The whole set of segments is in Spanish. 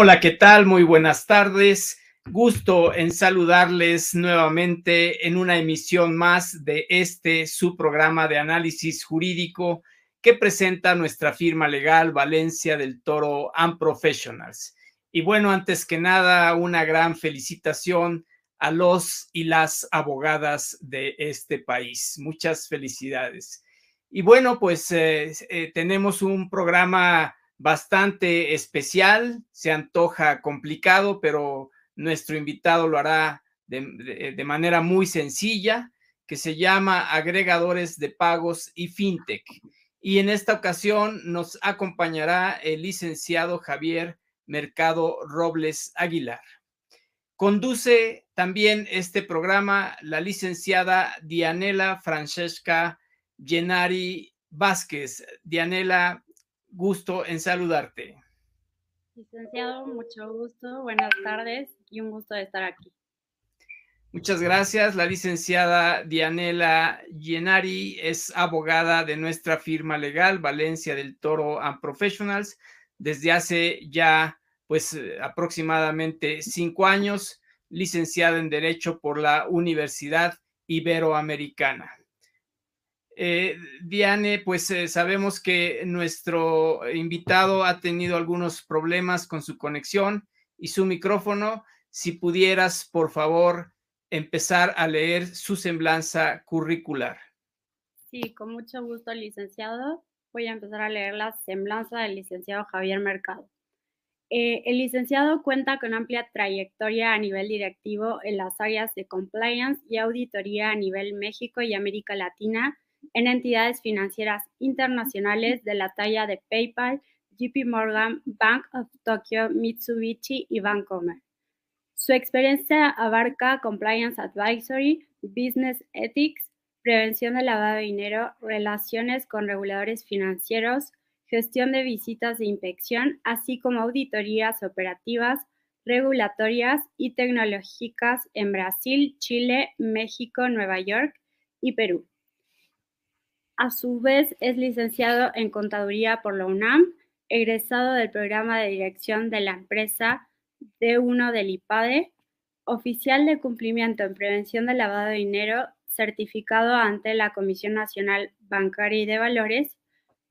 Hola, ¿qué tal? Muy buenas tardes. Gusto en saludarles nuevamente en una emisión más de este su programa de análisis jurídico que presenta nuestra firma legal Valencia del Toro and Professionals. Y bueno, antes que nada, una gran felicitación a los y las abogadas de este país. Muchas felicidades. Y bueno, pues eh, eh, tenemos un programa bastante especial, se antoja complicado, pero nuestro invitado lo hará de, manera muy sencilla, que se llama agregadores de pagos y fintech. Y en esta ocasión nos acompañará el licenciado Javier Mercado Robles Aguilar. Conduce también este programa la licenciada Dianela Francesca Gennari Vázquez. Dianela, gusto en saludarte. Licenciado, mucho gusto, buenas tardes y un gusto de estar aquí. Muchas gracias. La licenciada Dianela Yenari es abogada de nuestra firma legal, Valencia del Toro and Professionals, desde hace ya pues aproximadamente cinco años, licenciada en Derecho por la Universidad Iberoamericana. Eh, Diane, pues eh, sabemos que nuestro invitado ha tenido algunos problemas con su conexión y su micrófono. Si pudieras, por favor, empezar a leer su semblanza curricular. Sí, con mucho gusto, licenciado. Voy a empezar a leer la semblanza del licenciado Javier Mercado. Eh, el licenciado cuenta con amplia trayectoria a nivel directivo en las áreas de compliance y auditoría a nivel México y América Latina en entidades financieras internacionales de la talla de PayPal, JP Morgan, Bank of Tokyo, Mitsubishi y Bancomer. Su experiencia abarca compliance advisory, business ethics, prevención del lavado de dinero, relaciones con reguladores financieros, gestión de visitas de inspección, así como auditorías operativas, regulatorias y tecnológicas en Brasil, Chile, México, Nueva York y Perú. A su vez, es licenciado en Contaduría por la UNAM, egresado del programa de dirección de la empresa D1 del IPADE, oficial de cumplimiento en prevención del lavado de dinero, certificado ante la Comisión Nacional Bancaria y de Valores,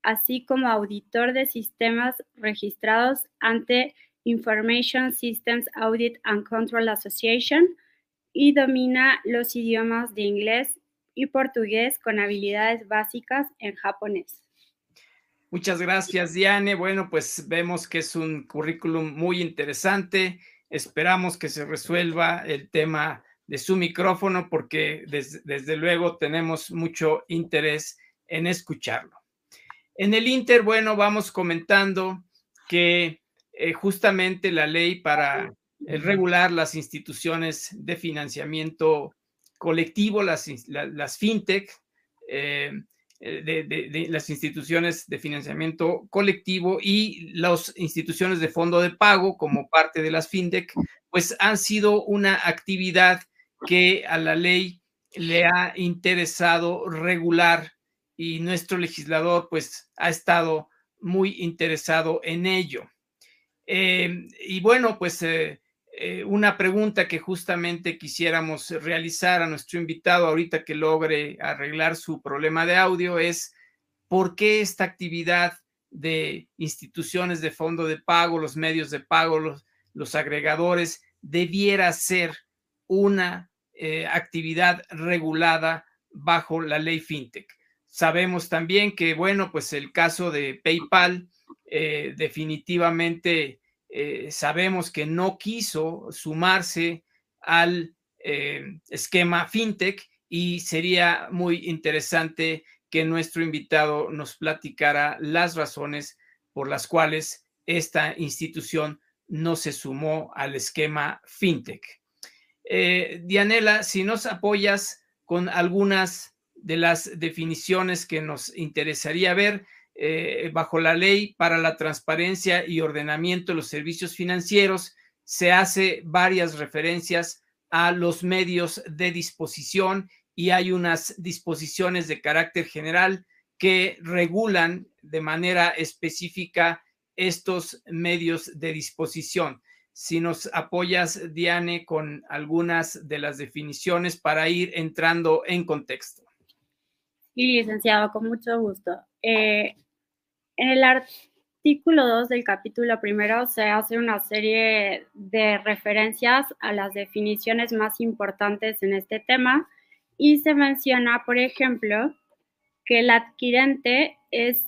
así como auditor de sistemas registrados ante Information Systems Audit and Control Association y domina los idiomas de inglés, y portugués con habilidades básicas en japonés. Muchas gracias, Diane. Bueno, pues vemos que es un currículum muy interesante. Esperamos que se resuelva el tema de su micrófono porque desde, luego tenemos mucho interés en escucharlo. En el Inter, bueno, vamos comentando que eh, justamente la ley para regular las instituciones de financiamiento colectivo, las, las fintech, eh, eh, de, las instituciones de financiamiento colectivo y las instituciones de fondo de pago como parte de las fintech, pues han sido una actividad que a la ley le ha interesado regular y nuestro legislador pues ha estado muy interesado en ello. Eh, y bueno, pues una pregunta que justamente quisiéramos realizar a nuestro invitado ahorita que logre arreglar su problema de audio es por qué esta actividad de instituciones de fondo de pago, los medios de pago, los, agregadores, debiera ser una eh, actividad regulada bajo la ley FinTech. Sabemos también que, bueno, pues el caso de PayPal eh, definitivamente eh, sabemos que no quiso sumarse al eh, esquema fintech y sería muy interesante que nuestro invitado nos platicara las razones por las cuales esta institución no se sumó al esquema fintech. Eh, Dianela, si nos apoyas con algunas de las definiciones que nos interesaría ver, eh, bajo la ley para la transparencia y ordenamiento de los servicios financieros, se hace varias referencias a los medios de disposición y hay unas disposiciones de carácter general que regulan de manera específica estos medios de disposición. Si nos apoyas, Diane, con algunas de las definiciones para ir entrando en contexto. Sí, licenciado, con mucho gusto. Eh, en el artículo 2 del capítulo primero se hace una serie de referencias a las definiciones más importantes en este tema y se menciona, por ejemplo, que el adquirente es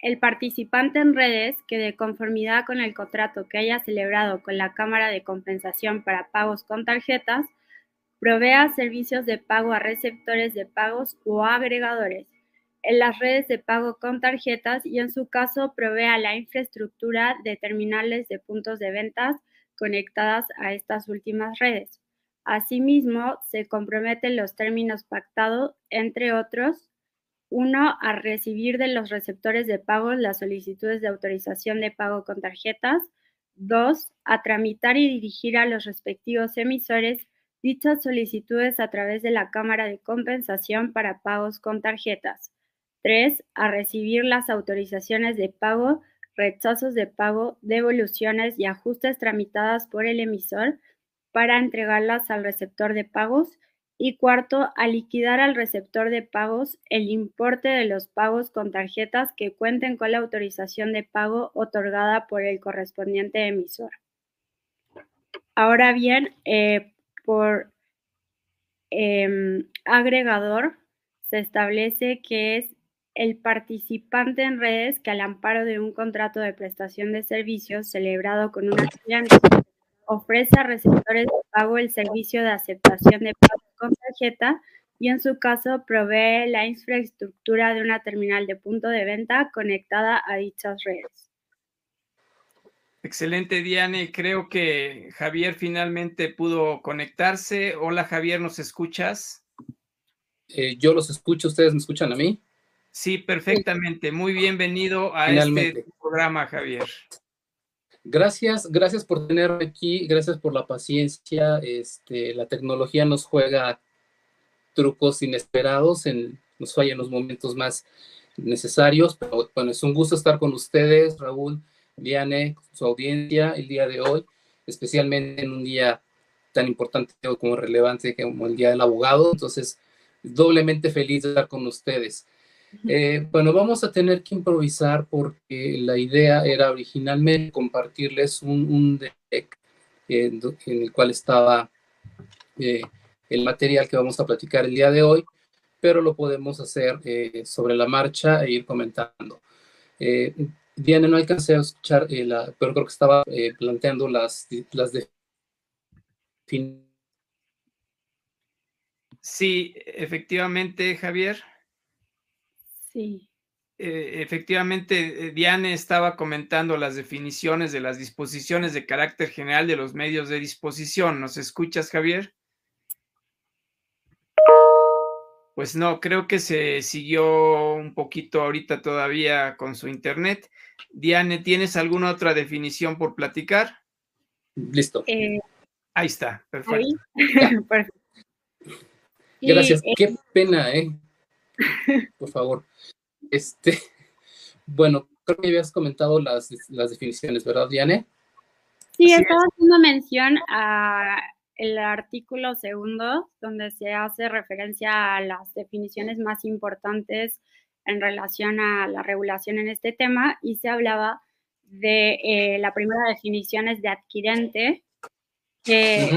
el participante en redes que de conformidad con el contrato que haya celebrado con la Cámara de Compensación para pagos con tarjetas, provea servicios de pago a receptores de pagos o agregadores en las redes de pago con tarjetas y en su caso provea la infraestructura de terminales de puntos de ventas conectadas a estas últimas redes. Asimismo, se comprometen los términos pactados, entre otros, uno, a recibir de los receptores de pagos las solicitudes de autorización de pago con tarjetas. Dos, a tramitar y dirigir a los respectivos emisores dichas solicitudes a través de la Cámara de Compensación para pagos con tarjetas. Tres, a recibir las autorizaciones de pago, rechazos de pago, devoluciones y ajustes tramitadas por el emisor para entregarlas al receptor de pagos. Y cuarto, a liquidar al receptor de pagos el importe de los pagos con tarjetas que cuenten con la autorización de pago otorgada por el correspondiente emisor. Ahora bien, eh, por em, agregador se establece que es el participante en redes que al amparo de un contrato de prestación de servicios celebrado con una cliente ofrece a receptores de pago el servicio de aceptación de pago con tarjeta y en su caso provee la infraestructura de una terminal de punto de venta conectada a dichas redes. Excelente, Diane. Creo que Javier finalmente pudo conectarse. Hola, Javier, ¿nos escuchas? Eh, yo los escucho, ¿ustedes me escuchan a mí? Sí, perfectamente. Muy bienvenido a este programa, Javier. Gracias, gracias por tenerme aquí, gracias por la paciencia. Este, la tecnología nos juega trucos inesperados, en, nos falla en los momentos más necesarios, pero bueno, es un gusto estar con ustedes, Raúl, Diane, su audiencia el día de hoy, especialmente en un día tan importante como relevante como el Día del Abogado. Entonces, doblemente feliz de estar con ustedes. Eh, bueno, vamos a tener que improvisar porque la idea era originalmente compartirles un, deck en, el cual estaba eh, el material que vamos a platicar el día de hoy, pero lo podemos hacer eh, sobre la marcha e ir comentando. Diana, no alcancé a escuchar, la, pero creo que estaba planteando las, las Sí, efectivamente, Javier. Sí. Eh, efectivamente, eh, Diane estaba comentando las definiciones de las disposiciones de carácter general de los medios de disposición. ¿Nos escuchas, Javier? Pues no, creo que se siguió un poquito ahorita todavía con su internet. Diane, ¿tienes alguna otra definición por platicar? Listo. Eh, ahí está, perfecto. Gracias. Qué pena, ¿eh? Por favor. Este, bueno, creo que habías comentado las, definiciones, ¿verdad, Diane? Sí, estaba haciendo mención a el artículo segundo, donde se hace referencia a las definiciones más importantes en relación a la regulación en este tema y se hablaba de eh, la primera definición es de adquirente, que,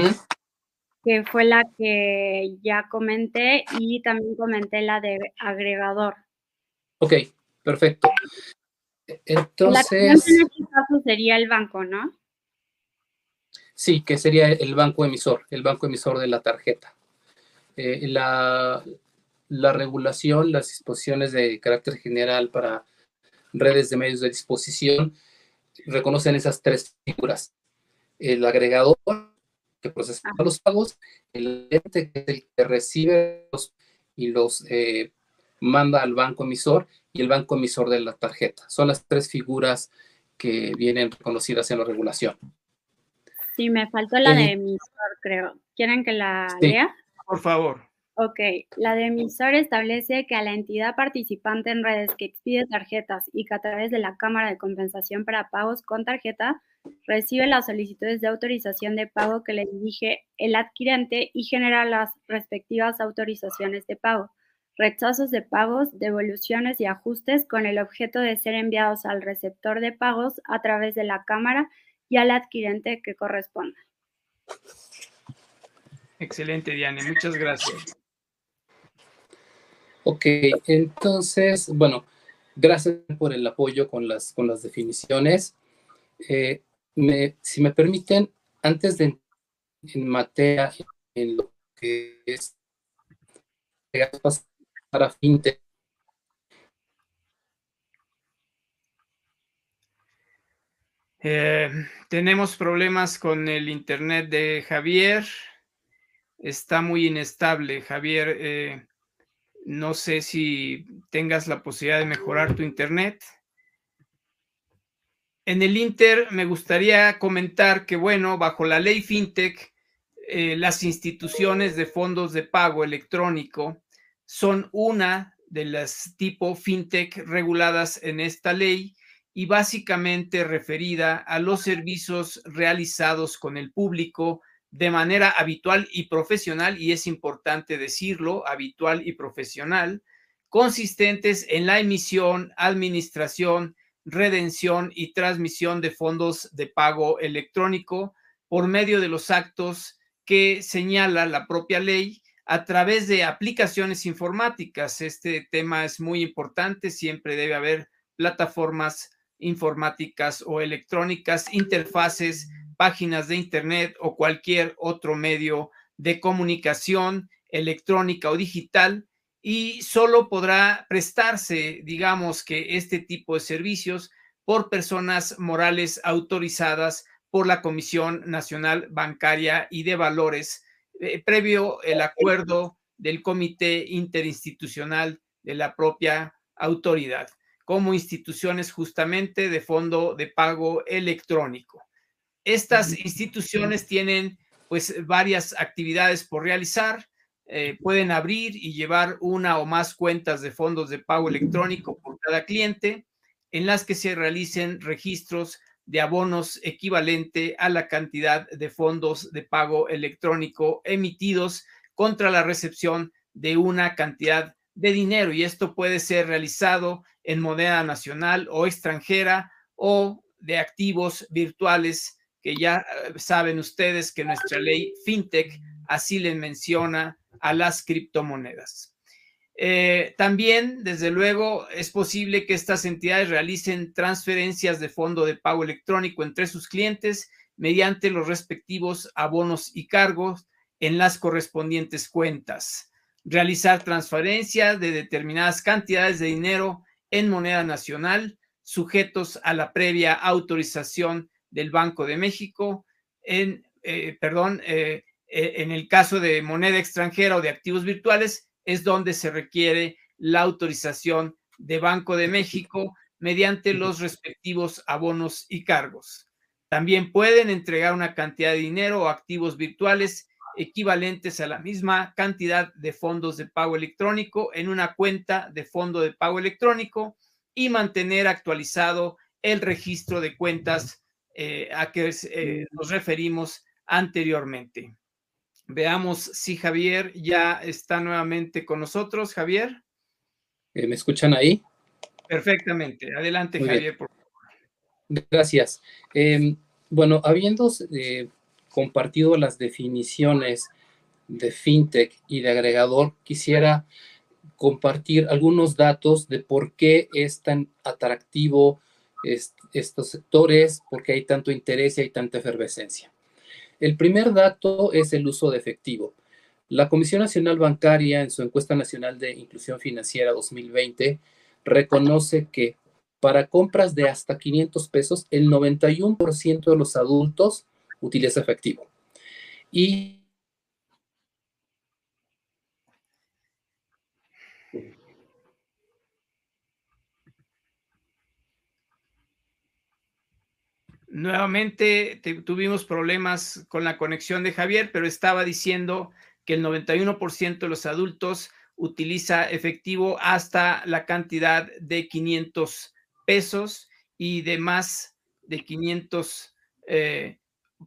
que fue la que ya comenté y también comenté la de agregador. Ok, perfecto. Entonces. La en este caso sería el banco, ¿no? Sí, que sería el banco emisor, el banco emisor de la tarjeta. Eh, la, regulación, las disposiciones de carácter general para redes de medios de disposición reconocen esas tres figuras. El agregador, que procesa ah. los pagos, el ente que es el que recibe los, y los eh, manda al banco emisor y el banco emisor de la tarjeta. Son las tres figuras que vienen reconocidas en la regulación. Sí, me faltó la de emisor, creo. ¿Quieren que la lea? Por favor. Ok, la de emisor establece que a la entidad participante en redes que expide tarjetas y que a través de la Cámara de Compensación para Pagos con Tarjeta recibe las solicitudes de autorización de pago que le dirige el adquirente y genera las respectivas autorizaciones de pago, rechazos de pagos, devoluciones y ajustes con el objeto de ser enviados al receptor de pagos a través de la Cámara y al adquirente que corresponda. Excelente, Diane. Muchas gracias. Ok, entonces, bueno, gracias por el apoyo con las, con las definiciones. Eh, si me permiten, antes de en materia en lo que es para fintech. Eh, tenemos problemas con el internet de Javier. Está muy inestable, Javier. Eh, no sé si tengas la posibilidad de mejorar tu internet. En el Inter me gustaría comentar que, bueno, bajo la ley FinTech, eh, las instituciones de fondos de pago electrónico son una de las tipo FinTech reguladas en esta ley y básicamente referida a los servicios realizados con el público de manera habitual y profesional, y es importante decirlo, habitual y profesional, consistentes en la emisión, administración, redención y transmisión de fondos de pago electrónico por medio de los actos que señala la propia ley a través de aplicaciones informáticas. Este tema es muy importante, siempre debe haber plataformas informáticas o electrónicas, interfaces páginas de Internet o cualquier otro medio de comunicación electrónica o digital y solo podrá prestarse, digamos que este tipo de servicios por personas morales autorizadas por la Comisión Nacional Bancaria y de Valores, eh, previo el acuerdo del Comité Interinstitucional de la propia autoridad, como instituciones justamente de fondo de pago electrónico. Estas instituciones tienen pues varias actividades por realizar. Eh, pueden abrir y llevar una o más cuentas de fondos de pago electrónico por cada cliente en las que se realicen registros de abonos equivalente a la cantidad de fondos de pago electrónico emitidos contra la recepción de una cantidad de dinero y esto puede ser realizado en moneda nacional o extranjera o de activos virtuales que ya eh, saben ustedes que nuestra ley FinTech así le menciona a las criptomonedas. Eh, también, desde luego, es posible que estas entidades realicen transferencias de fondo de pago electrónico entre sus clientes mediante los respectivos abonos y cargos en las correspondientes cuentas. Realizar transferencias de determinadas cantidades de dinero en moneda nacional sujetos a la previa autorización del Banco de México, en, eh, perdón, eh, en el caso de moneda extranjera o de activos virtuales, es donde se requiere la autorización de Banco de México mediante los respectivos abonos y cargos. También pueden entregar una cantidad de dinero o activos virtuales equivalentes a la misma cantidad de fondos de pago electrónico en una cuenta de fondo de pago electrónico y mantener actualizado el registro de cuentas eh, a que eh, nos referimos anteriormente. Veamos si Javier ya está nuevamente con nosotros. Javier. Eh, ¿Me escuchan ahí? Perfectamente. Adelante, Javier, por favor. Gracias. Em, bueno, habiendo compartido las definiciones de fintech y de agregador, quisiera compartir algunos datos de por qué es tan atractivo estos sectores, porque hay tanto interés y hay tanta efervescencia. El primer dato es el uso de efectivo. La Comisión Nacional Bancaria, en su encuesta nacional de inclusión financiera 2020, reconoce que para compras de hasta 500 pesos, el 91% de los adultos utiliza efectivo. Y Nuevamente tuvimos problemas con la conexión de Javier, pero estaba diciendo que el 91% de los adultos utiliza efectivo hasta la cantidad de 500 pesos y de más de 500 eh,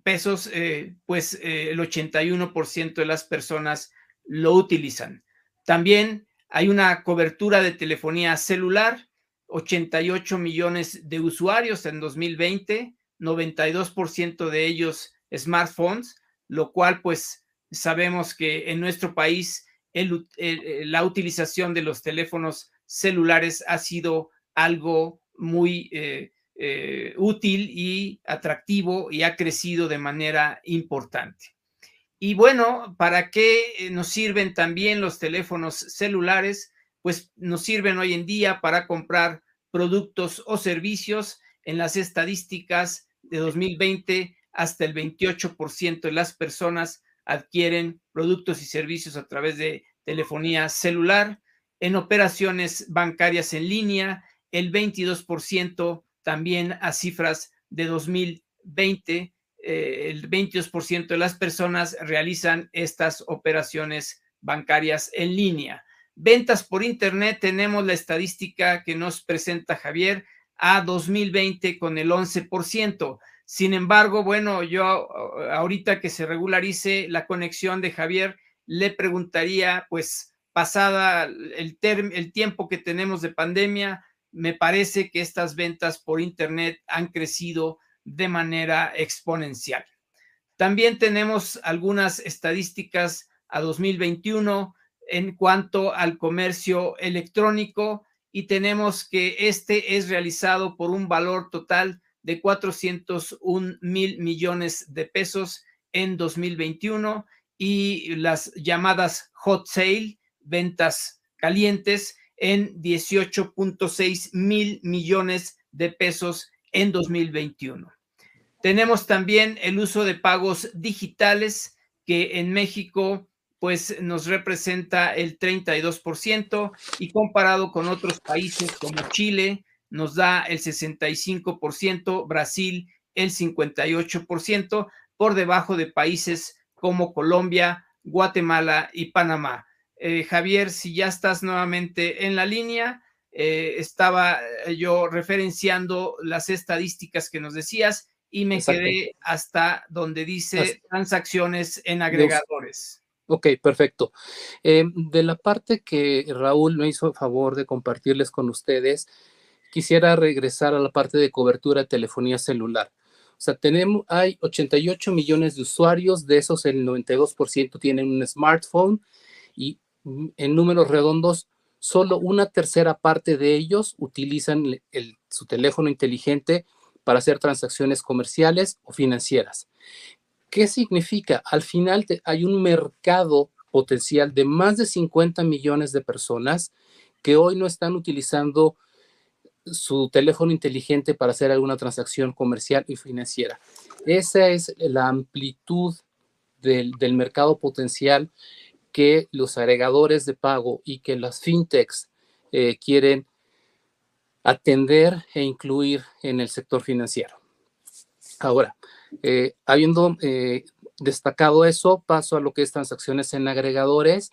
pesos, eh, pues eh, el 81% de las personas lo utilizan. También hay una cobertura de telefonía celular, 88 millones de usuarios en 2020, 92% de ellos smartphones, lo cual pues sabemos que en nuestro país la utilización de los teléfonos celulares ha sido algo muy eh, eh, útil y atractivo y ha crecido de manera importante. Y bueno, ¿para qué eh, nos sirven también los teléfonos celulares? Pues nos sirven hoy en día para comprar productos o servicios. En las estadísticas de 2020, hasta el 28% de las personas adquieren productos y servicios a través de telefonía celular. En operaciones bancarias en línea, el 22% también a cifras de 2020, eh, el 22% de las personas realizan estas operaciones bancarias en línea. Ventas por Internet, tenemos la estadística que nos presenta Javier a 2020 con el 11%. Sin embargo, bueno, yo ahorita que se regularice la conexión de Javier, le preguntaría, pues, pasada el, el tiempo que tenemos de pandemia, me parece que estas ventas por Internet han crecido de manera exponencial. También tenemos algunas estadísticas a 2021 en cuanto al comercio electrónico y tenemos que este es realizado por un valor total de 401 mil millones de pesos en 2021 y las llamadas hot sale, ventas calientes, en 18.6 mil millones de pesos en 2021. Tenemos también el uso de pagos digitales que en México pues nos representa el 32% y comparado con otros países como Chile nos da el 65%, Brasil el 58%, por debajo de países como Colombia, Guatemala y Panamá. Eh, Javier, si ya estás nuevamente en la línea, eh, estaba eh, yo referenciando las estadísticas que nos decías y me quedé hasta donde dice transacciones en agregadores. Ok, perfecto. de la parte que Raúl me hizo favor de compartirles con ustedes, quisiera regresar a la parte de cobertura de telefonía celular. O sea, tenemos, hay 88 millones de usuarios, de esos el 92% tienen un smartphone y en números redondos, solo una tercera parte de ellos utilizan su teléfono inteligente para hacer transacciones comerciales o financieras. ¿Qué significa? Al final hay un mercado potencial de más de 50 millones de personas que hoy no están utilizando su teléfono inteligente para hacer alguna transacción comercial y financiera. Esa es la amplitud del, mercado potencial que los agregadores de pago y que las fintechs eh, quieren atender e incluir en el sector financiero. Ahora, eh, habiendo eh, destacado eso, paso a lo que es transacciones en agregadores.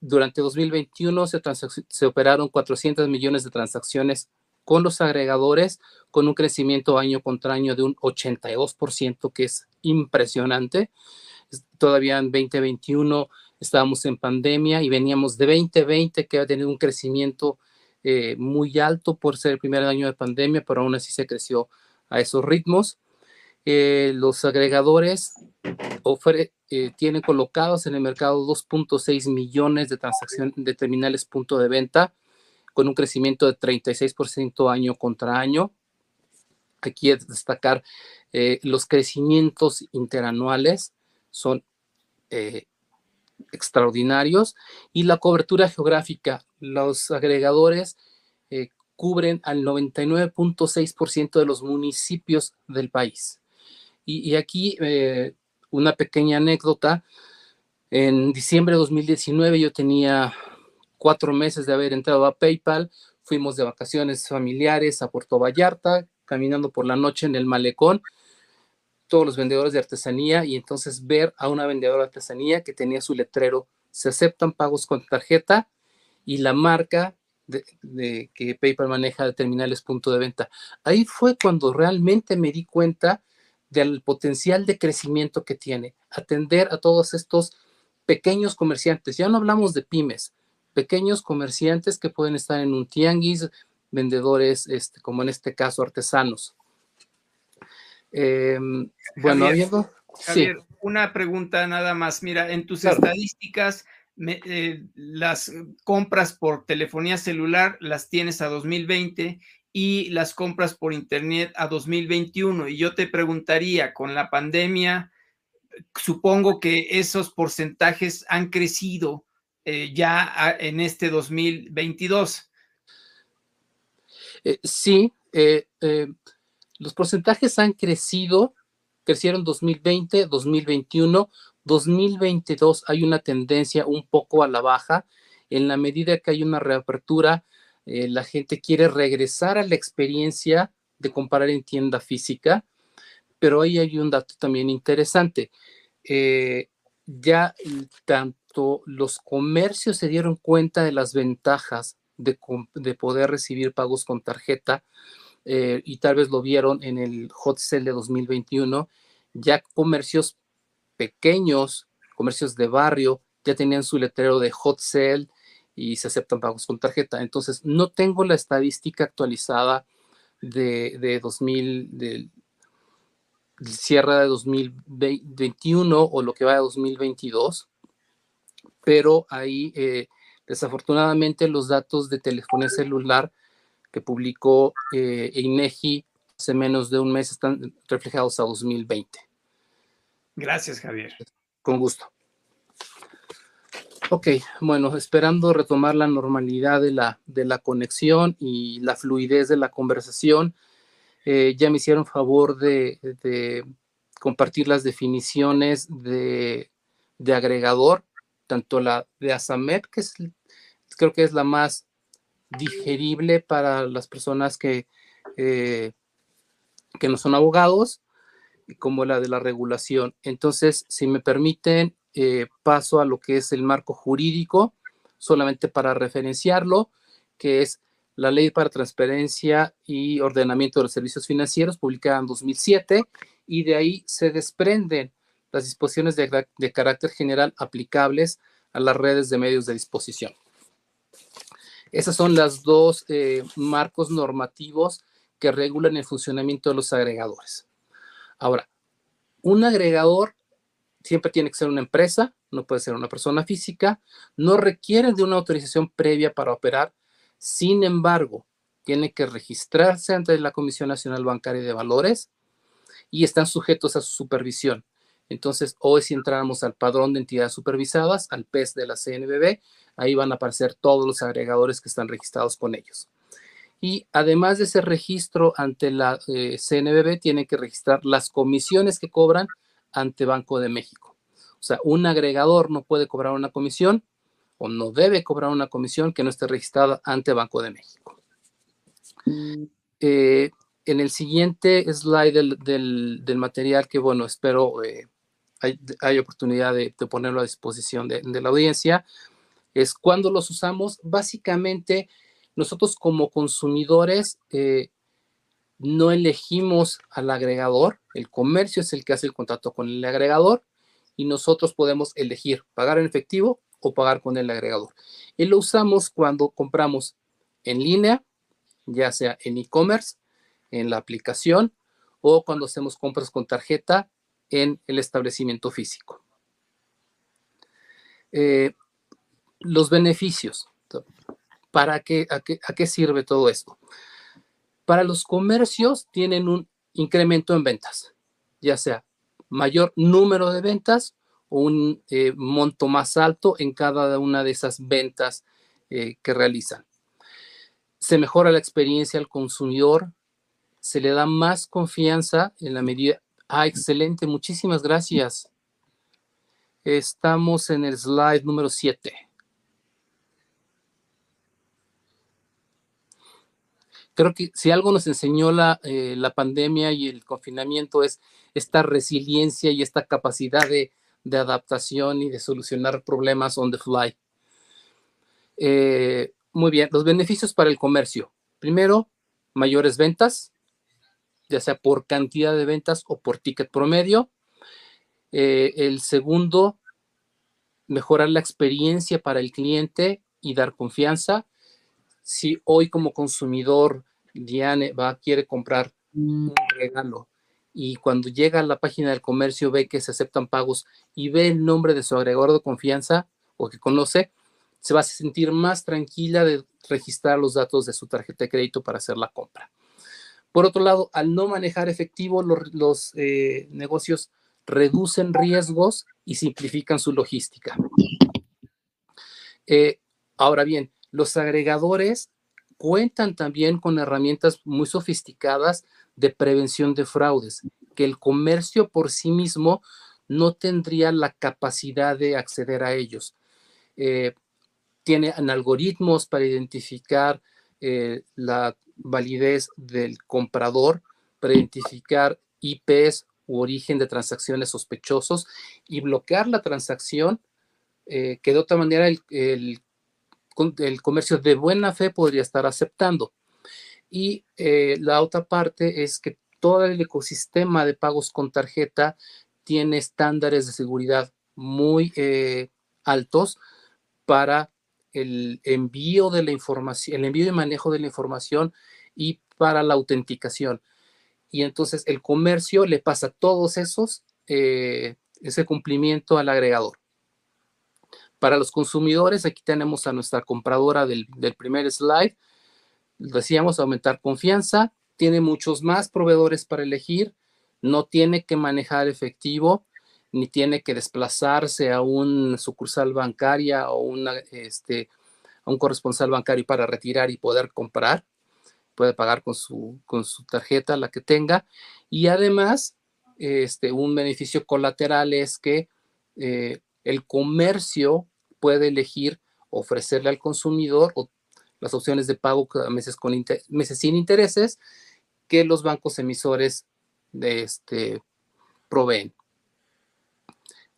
durante 2021 se, operaron 400 millones de transacciones con los agregadores, con un crecimiento año contra año de un 82%, que es impresionante todavía en 2021 estábamos en pandemia y veníamos de 2020 que ha tenido un crecimiento eh, muy alto por ser el primer año de pandemia, pero aún así se creció a esos ritmos. Eh, los agregadores eh, tienen colocados en el mercado 2.6 millones de transacciones de terminales punto de venta, con un crecimiento de 36% año contra año. Aquí es destacar los crecimientos interanuales son eh, extraordinarios y la cobertura geográfica, los agregadores eh, cubren al 99.6% de los municipios del país. Y, aquí eh, una pequeña anécdota. En diciembre de 2019 yo tenía cuatro meses de haber entrado a PayPal. Fuimos de vacaciones familiares a Puerto Vallarta, caminando por la noche en el malecón todos los vendedores de artesanía y entonces ver a una vendedora de artesanía que tenía su letrero, se aceptan pagos con tarjeta y la marca de, que PayPal maneja de terminales punto de venta. Ahí fue cuando realmente me di cuenta del potencial de crecimiento que tiene, atender a todos estos pequeños comerciantes. Ya no hablamos de pymes, pequeños comerciantes que pueden estar en un tianguis, vendedores, este, como en este caso, artesanos. Em, bueno, Javier, una pregunta nada más. Mira, en tus estadísticas, eh, las compras por telefonía celular las tienes a 2020 y las compras por internet a 2021. Y yo te preguntaría, con la pandemia, supongo que esos porcentajes han crecido eh, ya en este 2022. Eh, sí, eh, los porcentajes han crecido, crecieron 2020, 2021, 2022 hay una tendencia un poco a la baja. En la medida que hay una reapertura, la gente quiere regresar a la experiencia de comprar en tienda física, pero ahí hay un dato también interesante. ya tanto los comercios se dieron cuenta de las ventajas de, poder recibir pagos con tarjeta eh, y tal vez lo vieron en el hot sale de 2021, ya comercios pequeños, comercios de barrio, ya tenían su letrero de hot sale y se aceptan pagos con tarjeta. Entonces, no tengo la estadística actualizada de, de 2000, del, cierre de 2021 o lo que va de 2022, pero ahí eh, desafortunadamente los datos de telefonía celular que publicó eh, INEGI hace menos de un mes están reflejados a 2020. Gracias, Javier. Con gusto. Ok, bueno, esperando retomar la normalidad de la, de la conexión y la fluidez de la conversación, eh, ya me hicieron favor de, de compartir las definiciones de, de agregador tanto la de Asamet, que es, creo que es la más digerible para las personas que, eh, que no son abogados, como la de la regulación. Entonces, si me permiten, eh, paso a lo que es el marco jurídico, solamente para referenciarlo, que es la Ley para Transparencia y Ordenamiento de los Servicios Financieros, publicada en 2007, y de ahí se desprenden las disposiciones de, carácter general aplicables a las redes de medios de disposición. Esas son las dos eh, marcos normativos que regulan el funcionamiento de los agregadores. Ahora, un agregador siempre tiene que ser una empresa, no puede ser una persona física, no requiere de una autorización previa para operar, sin embargo, tiene que registrarse ante la Comisión Nacional Bancaria de Valores y están sujetos a su supervisión. Entonces, hoy si entramos al padrón de entidades supervisadas, al PES de la CNBB, ahí van a aparecer todos los agregadores que están registrados con ellos. Y además de ese registro ante la eh, CNBB, tienen que registrar las comisiones que cobran ante Banco de México. O sea, un agregador no puede cobrar una comisión o no debe cobrar una comisión que no esté registrada ante Banco de México. Mm. Eh, en el siguiente slide del, material que, bueno, espero eh, hay, oportunidad de, ponerlo a disposición de, la audiencia, es cuando los usamos. Básicamente, nosotros como consumidores eh, no elegimos al agregador, el comercio es el que hace el contrato con el agregador y nosotros podemos elegir pagar en efectivo o pagar con el agregador. Y lo usamos cuando compramos en línea, ya sea en e-commerce, en la aplicación o cuando hacemos compras con tarjeta en el establecimiento físico. Eh, los beneficios. ¿Para qué, a, qué, sirve todo esto? Para los comercios tienen un incremento en ventas, ya sea mayor número de ventas o un eh, monto más alto en cada una de esas ventas eh, que realizan. Se mejora la experiencia al consumidor, se le da más confianza en la medida Ah, excelente, muchísimas gracias. Estamos en el slide número 7. Creo que si algo nos enseñó la, eh, la pandemia y el confinamiento es esta resiliencia y esta capacidad de, de adaptación y de solucionar problemas on the fly. Eh, muy bien, los beneficios para el comercio. Primero, mayores ventas, ya sea por cantidad de ventas o por ticket promedio. Eh, el segundo, mejorar la experiencia para el cliente y dar confianza. Si hoy como consumidor Diane va, quiere comprar un regalo y cuando llega a la página del comercio ve que se aceptan pagos y ve el nombre de su agregador de confianza o que conoce, se va a sentir más tranquila de registrar los datos de su tarjeta de crédito para hacer la compra. Por otro lado, al no manejar efectivo, los, eh, negocios reducen riesgos y simplifican su logística. Eh, ahora bien, los agregadores cuentan también con herramientas muy sofisticadas de prevención de fraudes, que el comercio por sí mismo no tendría la capacidad de acceder a ellos. Eh, tienen algoritmos para identificar eh, la validez del comprador, para identificar IPs u origen de transacciones sospechosos y bloquear la transacción eh, que de otra manera el, el, comercio de buena fe podría estar aceptando. Y eh, la otra parte es que todo el ecosistema de pagos con tarjeta tiene estándares de seguridad muy altos para el envío de la información, el envío y manejo de la información y para la autenticación. Y entonces el comercio le pasa todos esos, eh, ese cumplimiento al agregador. Para los consumidores, aquí tenemos a nuestra compradora del, primer slide. Decíamos aumentar confianza, tiene muchos más proveedores para elegir, no tiene que manejar efectivo, ni tiene que desplazarse a un sucursal bancaria o este, a un corresponsal bancario para retirar y poder comprar. Puede pagar con su, con su tarjeta, la que tenga. Y además, este, un beneficio colateral es que eh, el comercio puede elegir ofrecerle al consumidor las opciones de pago meses, con meses sin intereses que los bancos emisores de este, proveen.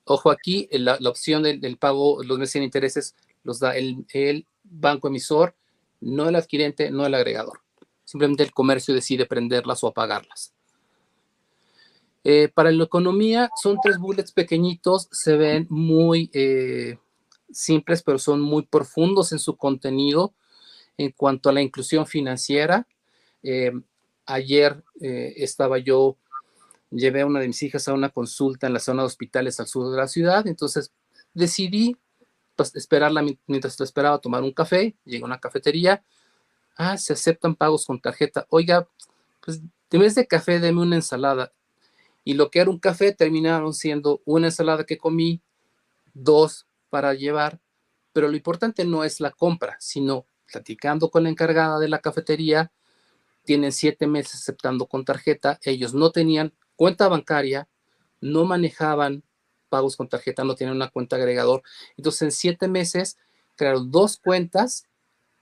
Ojo aquí, la, opción del, pago, los meses sin intereses, los da el, banco emisor, no el adquirente, no el agregador. Simplemente el comercio decide prenderlas o apagarlas. Eh, para la economía son tres bullets pequeñitos, se ven muy eh, simples, pero son muy profundos en su contenido en cuanto a la inclusión financiera. Eh, ayer estaba yo llevé a una de mis hijas a una consulta en la zona de hospitales al sur de la ciudad, entonces decidí pues, esperarla mientras la esperaba tomar un café, llegué a una cafetería, ah, se aceptan pagos con tarjeta, oiga, pues en vez de café deme una ensalada, y lo que era un café terminaron siendo una ensalada que comí, dos para llevar, pero lo importante no es la compra, sino platicando con la encargada de la cafetería, tienen siete meses aceptando con tarjeta, ellos no tenían cuenta bancaria, no manejaban pagos con tarjeta, no tenían una cuenta agregador. Entonces, en siete meses crearon dos cuentas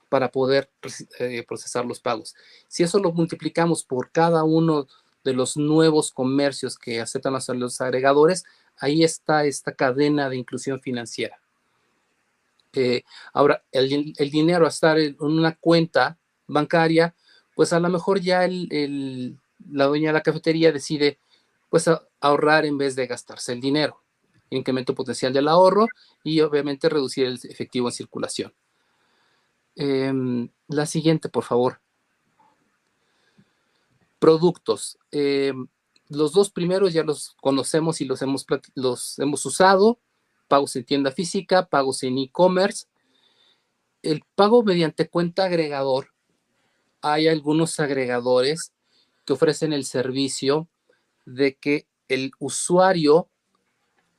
para poder eh, procesar los pagos. Si eso lo multiplicamos por cada uno de los nuevos comercios que aceptan los, los agregadores, ahí está esta cadena de inclusión financiera. Eh, ahora, el, dinero a estar en una cuenta bancaria, pues a lo mejor ya el, la dueña de la cafetería decide pues ahorrar en vez de gastarse el dinero. Incremento potencial del ahorro y obviamente reducir el efectivo en circulación. Em, la siguiente, por favor. Productos. Em, los dos primeros ya los conocemos y los hemos, los hemos usado. Pagos en tienda física, pagos en e-commerce. El pago mediante cuenta agregador. Hay algunos agregadores que ofrecen el servicio de que el usuario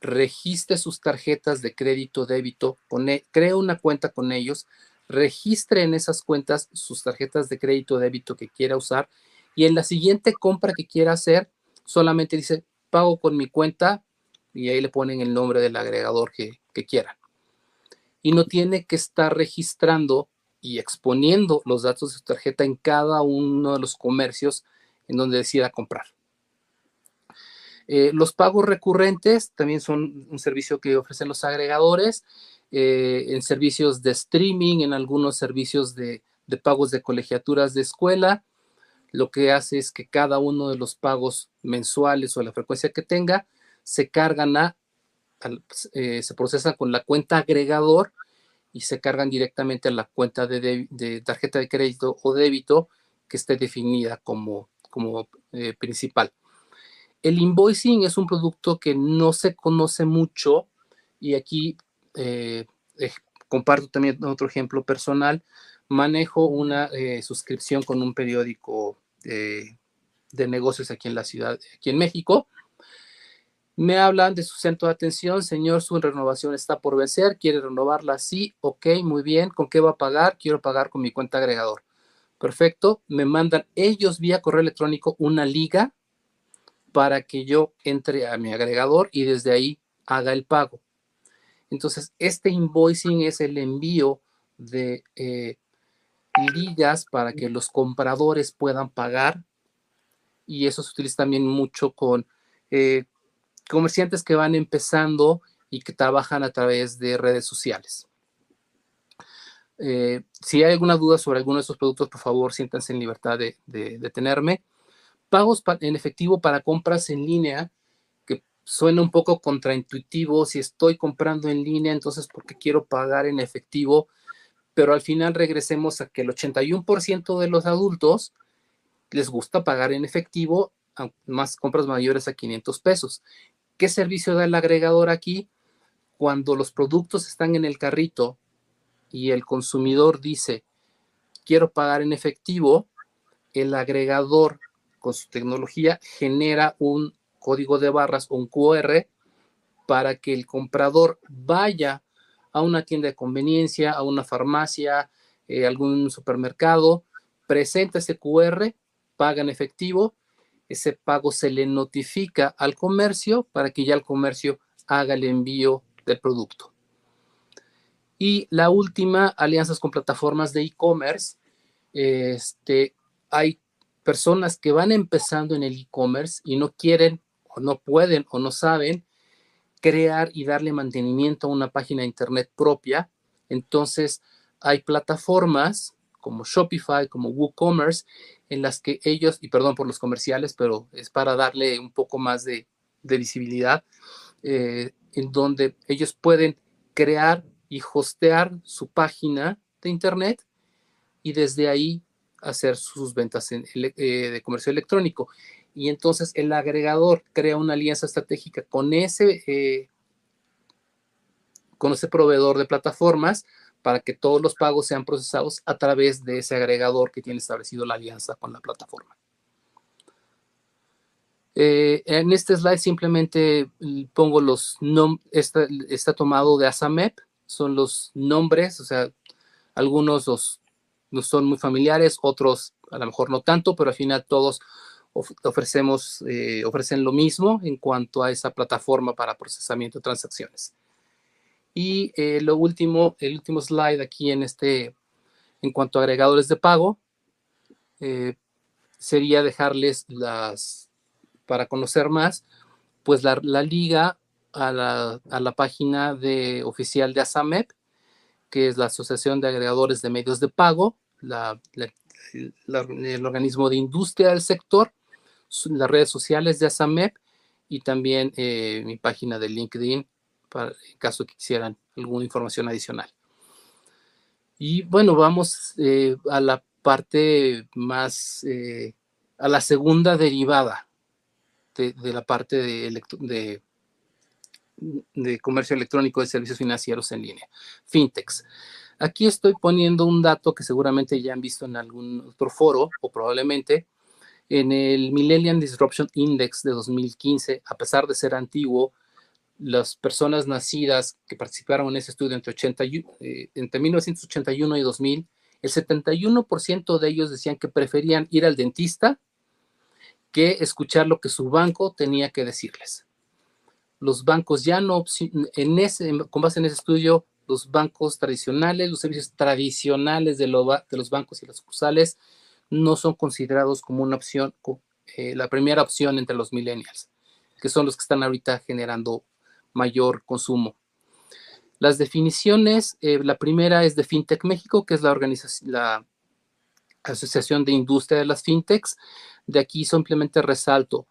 registre sus tarjetas de crédito, débito, e, cree una cuenta con ellos, registre en esas cuentas sus tarjetas de crédito, débito que quiera usar y en la siguiente compra que quiera hacer, solamente dice pago con mi cuenta y ahí le ponen el nombre del agregador que, que quieran. Y no tiene que estar registrando y exponiendo los datos de su tarjeta en cada uno de los comercios en donde decida comprar. Eh, los pagos recurrentes también son un servicio que ofrecen los agregadores eh, en servicios de streaming, en algunos servicios de, pagos de colegiaturas de escuela. Lo que hace es que cada uno de los pagos mensuales o la frecuencia que tenga se cargan a, eh, se procesan con la cuenta agregador y se cargan directamente a la cuenta de, tarjeta de crédito o débito que esté definida como, como eh, principal. El invoicing es un producto que no se conoce mucho y aquí eh, comparto también otro ejemplo personal. Manejo una suscripción con un periódico de negocios aquí en la ciudad, aquí en México, me hablan de su centro de atención, señor, su renovación está por vencer, quiere renovarla, sí, ok, muy bien, ¿con qué va a pagar? Quiero pagar con mi cuenta agregador. Perfecto, me mandan ellos vía correo electrónico una liga para que yo entre a mi agregador y desde ahí haga el pago. Entonces, este invoicing es el envío de eh, ligas para que los compradores puedan pagar y eso se utiliza también mucho con eh, comerciantes que van empezando y que trabajan a través de redes sociales. Eh, si hay alguna duda sobre alguno de estos productos, por favor, siéntanse en libertad de, de, tenerme. Pagos en efectivo para compras en línea, que suena un poco contraintuitivo. Si estoy comprando en línea, entonces, ¿por qué quiero pagar en efectivo? Pero al final regresemos a que el 81% de los adultos les gusta pagar en efectivo, más compras mayores a 500 pesos. ¿Qué servicio da el agregador aquí? Cuando los productos están en el carrito y el consumidor dice, quiero pagar en efectivo, el agregador con su tecnología genera un código de barras un QR para que el comprador vaya a una tienda de conveniencia, a una farmacia, eh, algún supermercado, presenta ese QR, paga en efectivo ese pago se le notifica al comercio para que ya el comercio haga el envío del producto. Y la última, alianzas con plataformas de e-commerce. Este, hay personas que van empezando en el e-commerce y no quieren o no pueden o no saben crear y darle mantenimiento a una página de internet propia. Entonces, hay plataformas como Shopify, como WooCommerce, en las que ellos, y perdón por los comerciales, pero es para darle un poco más de, visibilidad, eh, en donde ellos pueden crear y hostear su página de Internet y desde ahí hacer sus ventas eh, de comercio electrónico. Y entonces el agregador crea una alianza estratégica con ese, eh, con ese proveedor de plataformas para que todos los pagos sean procesados a través de ese agregador que tiene establecido la alianza con la plataforma. Eh, en este slide simplemente pongo los nombres, está, tomado de ASAMEP, son los nombres, o sea, algunos los, son muy familiares, otros a lo mejor no tanto, pero al final todos ofrecemos, eh, ofrecen lo mismo en cuanto a esa plataforma para procesamiento de transacciones. Y eh, lo último, el último slide aquí en este, en cuanto a agregadores de pago, eh, sería dejarles las, para conocer más, pues la, liga a la, a la, página de, oficial de ASAMEP, que es la Asociación de Agregadores de Medios de Pago, la, el organismo de industria del sector, las redes sociales de ASAMEP y también eh, mi página de LinkedIn en caso que quisieran alguna información adicional. Y bueno, vamos eh, a la parte más, eh, a la segunda derivada de, la parte de, de, de, comercio electrónico de servicios financieros en línea, fintechs. Aquí estoy poniendo un dato que seguramente ya han visto en algún otro foro o probablemente en el Millennium Disruption Index de 2015, a pesar de ser antiguo, las personas nacidas que participaron en ese estudio entre, 80, eh, entre 1981 y 2000, el 71% de ellos decían que preferían ir al dentista que escuchar lo que su banco tenía que decirles. Los bancos ya no, en ese, con base en ese estudio, los bancos tradicionales, los servicios tradicionales de, de los bancos y las sucursales no son considerados como una opción, eh, la primera opción entre los millennials, que son los que están ahorita generando mayor consumo. Las definiciones, eh, la primera es de FinTech México, que es la organización, la Asociación de Industria de las FinTechs. De aquí simplemente resalto,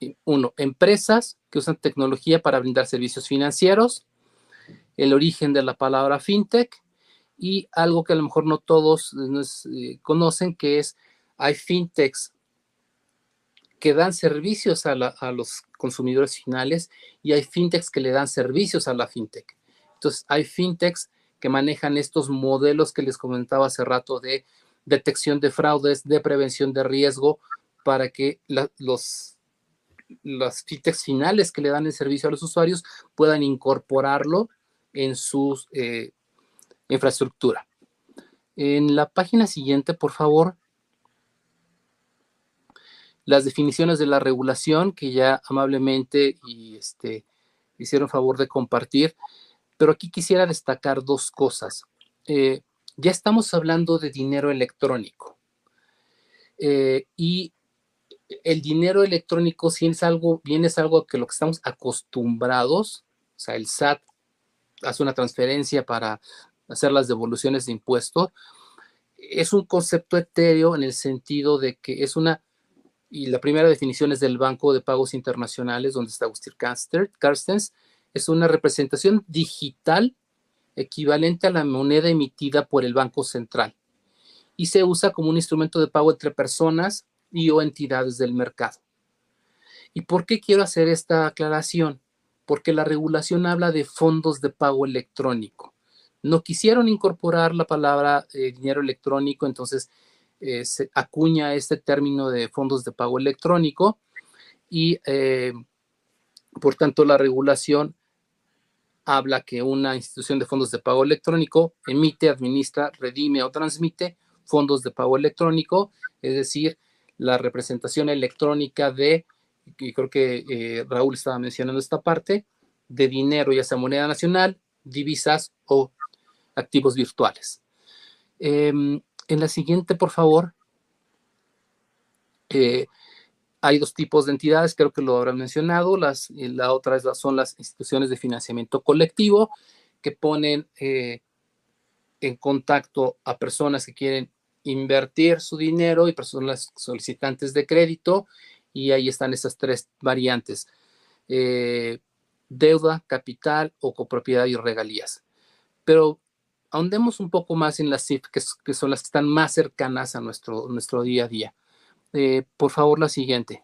eh, uno, empresas que usan tecnología para brindar servicios financieros, el origen de la palabra FinTech y algo que a lo mejor no todos eh, conocen, que es hay FinTechs que dan servicios a, los consumidores finales y hay fintechs que le dan servicios a la fintech. Entonces, hay fintechs que manejan estos modelos que les comentaba hace rato de detección de fraudes, de prevención de riesgo, para que los, las fintechs finales que le dan el servicio a los usuarios puedan incorporarlo en su eh, infraestructura. En la página siguiente, por favor, las definiciones de la regulación que ya amablemente este, hicieron favor de compartir, pero aquí quisiera destacar dos cosas. Eh, ya estamos hablando de dinero electrónico. Eh, y el dinero electrónico, si es algo, bien es algo que lo que estamos acostumbrados, o sea, el SAT hace una transferencia para hacer las devoluciones de impuestos, es un concepto etéreo en el sentido de que es una, y la primera definición es del Banco de Pagos Internacionales, donde está Agustín Carstens, es una representación digital equivalente a la moneda emitida por el Banco Central y se usa como un instrumento de pago entre personas y o entidades del mercado. ¿Y por qué quiero hacer esta aclaración? Porque la regulación habla de fondos de pago electrónico. No quisieron incorporar la palabra eh, dinero electrónico, entonces eh, se acuña este término de fondos de pago electrónico y eh, por tanto la regulación habla que una institución de fondos de pago electrónico emite, administra, redime o transmite fondos de pago electrónico, es decir, la representación electrónica de, y creo que Raúl estaba mencionando esta parte, de dinero, ya sea moneda nacional, divisas o activos virtuales. Em, en la siguiente, por favor, eh, hay dos tipos de entidades, creo que lo habrán mencionado. Las, la otra es son las instituciones de financiamiento colectivo que ponen eh, en contacto a personas que quieren invertir su dinero y personas solicitantes de crédito. Y ahí están esas tres variantes. Eh, deuda, capital o copropiedad y regalías. Pero ahondemos un poco más en las CIF, que, son las que están más cercanas a nuestro, nuestro día a día. Eh, por favor, la siguiente.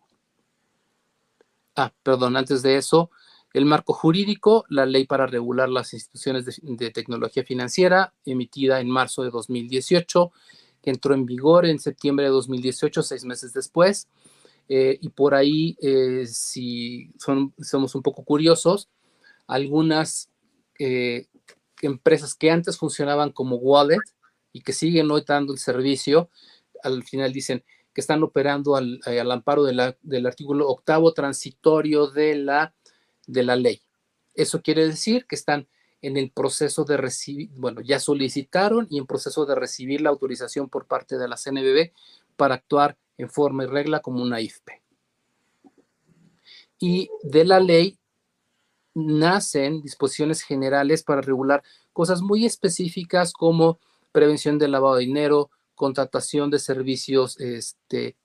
Ah, perdón, antes de eso, el marco jurídico, la ley para regular las instituciones de, tecnología financiera, emitida en marzo de 2018, que entró en vigor en septiembre de 2018, seis meses después. Eh, y por ahí, eh, si somos un poco curiosos, algunas empresas que antes funcionaban como wallet y que siguen hoy dando el servicio, al final dicen, que están operando al, eh, amparo del artículo octavo transitorio de la, de la ley. Eso quiere decir que están en el proceso de recibir, bueno, ya solicitaron y en proceso de recibir la autorización por parte de la CNBB para actuar en forma y regla como una IFPE. Y de la ley nacen disposiciones generales para regular cosas muy específicas como prevención del lavado de dinero, contratación de servicios este,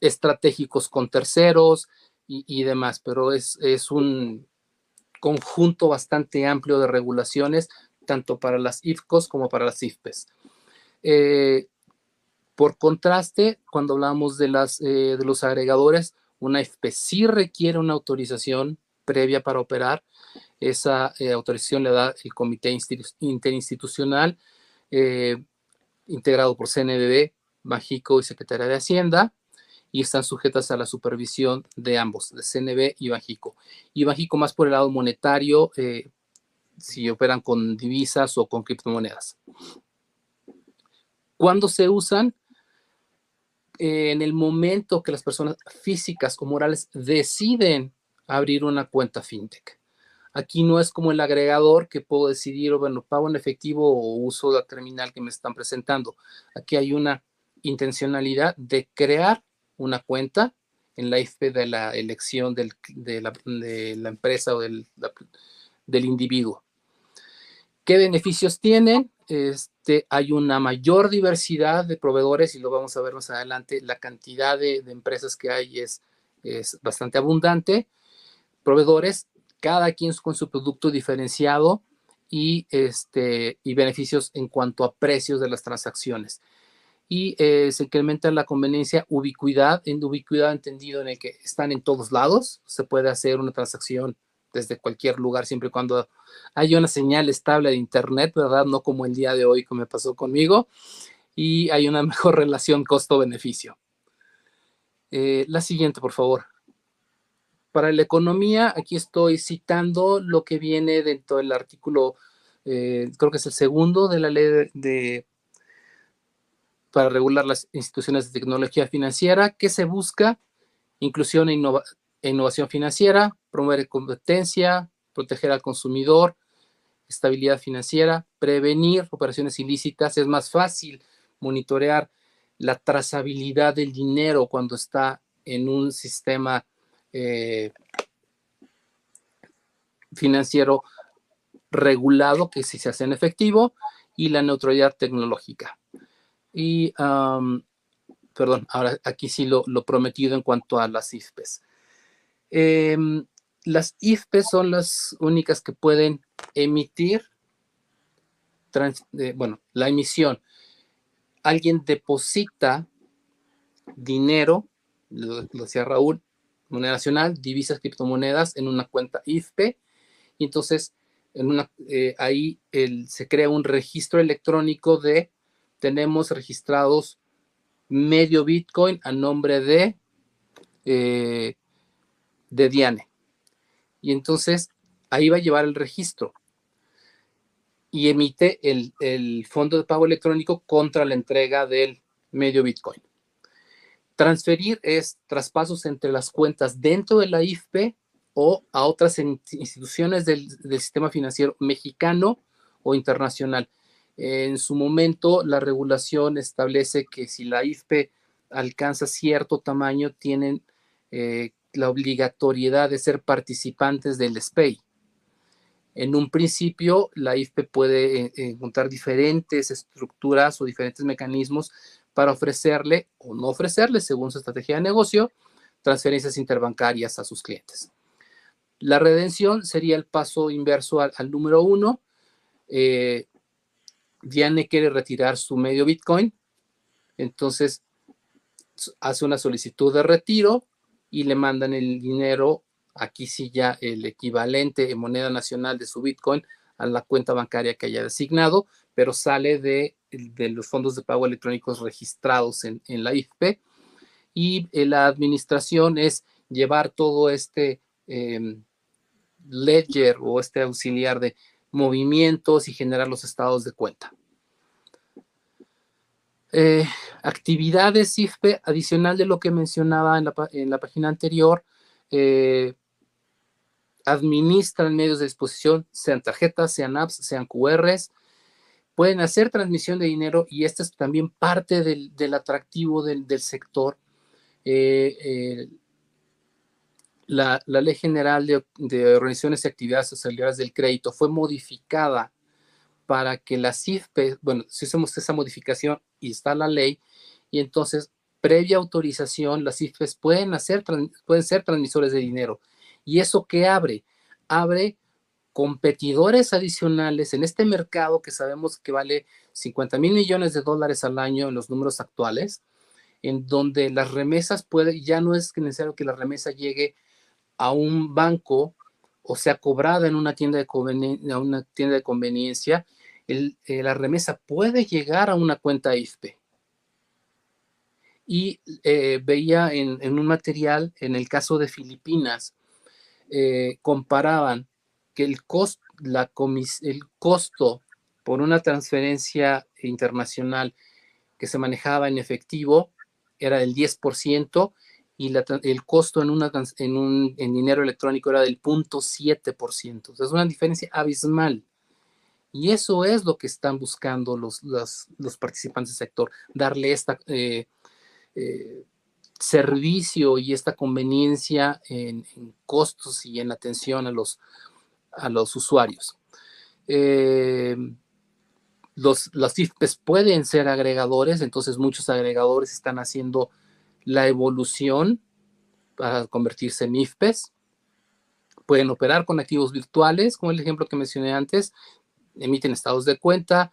estratégicos con terceros y, demás, pero es, es, un conjunto bastante amplio de regulaciones, tanto para las IFCOs como para las IFPES. Eh, por contraste, cuando hablamos de, las, eh, de los agregadores, una IFPE sí requiere una autorización previa para operar. Esa eh, autorización le da el Comité Interinstitucional integrado por CNBB, Bajico y Secretaría de Hacienda, y están sujetas a la supervisión de ambos, de CNB y Bajico. Y Bajico más por el lado monetario, eh, si operan con divisas o con criptomonedas. ¿Cuándo se usan? Eh, en el momento que las personas físicas o morales deciden abrir una cuenta fintech. Aquí no es como el agregador que puedo decidir, bueno, pago en efectivo o uso la terminal que me están presentando. Aquí hay una intencionalidad de crear una cuenta en la IFP de la elección de, la, empresa o del, del individuo. ¿Qué beneficios tienen? Este, hay una mayor diversidad de proveedores y lo vamos a ver más adelante. La cantidad de, empresas que hay es, es bastante abundante. Proveedores, cada quien con su producto diferenciado y, este, y beneficios en cuanto a precios de las transacciones. Y eh, se incrementa la conveniencia, ubicuidad, en ubicuidad entendido en el que están en todos lados. Se puede hacer una transacción desde cualquier lugar, siempre y cuando haya una señal estable de Internet, ¿verdad? No como el día de hoy que me pasó conmigo. Y hay una mejor relación costo-beneficio. Eh, la siguiente, por favor. Para la economía, aquí estoy citando lo que viene dentro del artículo, eh, creo que es el segundo de la ley de, para regular las instituciones de tecnología financiera, que se busca inclusión e, e innovación financiera, promover competencia, proteger al consumidor, estabilidad financiera, prevenir operaciones ilícitas. Es más fácil monitorear la trazabilidad del dinero cuando está en un sistema eh, financiero regulado que si se hace en efectivo y la neutralidad tecnológica. Y, perdón, ahora aquí sí lo, prometido en cuanto a las IFPES. Em, las IFPES son las únicas que pueden emitir, eh, bueno, la emisión. Alguien deposita dinero, lo, decía Raúl, moneda nacional, divisas, criptomonedas en una cuenta IFPE, y entonces en una, eh, ahí se crea un registro electrónico de, tenemos registrados medio Bitcoin a nombre de, eh, de Diane. Y entonces ahí va a llevar el registro. Y emite el, fondo de pago electrónico contra la entrega del medio Bitcoin. Transferir es traspasos entre las cuentas dentro de la IFP o a otras instituciones del, sistema financiero mexicano o internacional. En su momento, la regulación establece que si la IFP alcanza cierto tamaño, tienen eh, la obligatoriedad de ser participantes del SPEI. En un principio, la IFPE puede eh, encontrar diferentes estructuras o diferentes mecanismos para ofrecerle o no ofrecerle, según su estrategia de negocio, transferencias interbancarias a sus clientes. La redención sería el paso inverso al, número uno. Eh, Diane quiere retirar su medio Bitcoin, entonces hace una solicitud de retiro, y le mandan el dinero, aquí sí ya el equivalente en moneda nacional de su Bitcoin a la cuenta bancaria que haya designado, pero sale de, los fondos de pago electrónicos registrados en, la IFP. Y eh, la administración es llevar todo este em, ledger o este auxiliar de movimientos y generar los estados de cuenta. Eh, actividades IFPE, adicional de lo que mencionaba en la, página anterior, eh, administran medios de disposición, sean tarjetas, sean apps, sean QRs, pueden hacer transmisión de dinero y este es también parte del, atractivo del, sector. Eh, la, Ley General de, de, Organizaciones y Actividades Sociales del Crédito fue modificada para que la CIFPE, bueno, si hacemos esa modificación y está la ley, y entonces, previa autorización, las CIFPES pueden, hacer, pueden ser transmisores de dinero. ¿Y eso qué abre? Abre competidores adicionales en este mercado que sabemos que vale 50 mil millones de dólares al año en los números actuales, en donde las remesas puede, ya no es necesario que la remesa llegue a un banco o sea cobrada en una tienda de, una tienda de conveniencia, eh, la remesa puede llegar a una cuenta IFPE. Y eh, veía en, un material, en el caso de Filipinas, eh, comparaban que el, la el costo por una transferencia internacional que se manejaba en efectivo era del 10% y el costo en, una, en, un, en dinero electrónico era del 0.7%. es una diferencia abismal. Y eso es lo que están buscando los, los, los participantes del sector, darle esta eh, eh, servicio y esta conveniencia en, costos y en atención a los, a los usuarios. Eh, los, IFPES pueden ser agregadores, entonces muchos agregadores están haciendo la evolución para convertirse en IFPES. Pueden operar con activos virtuales, como el ejemplo que mencioné antes, emiten estados de cuenta,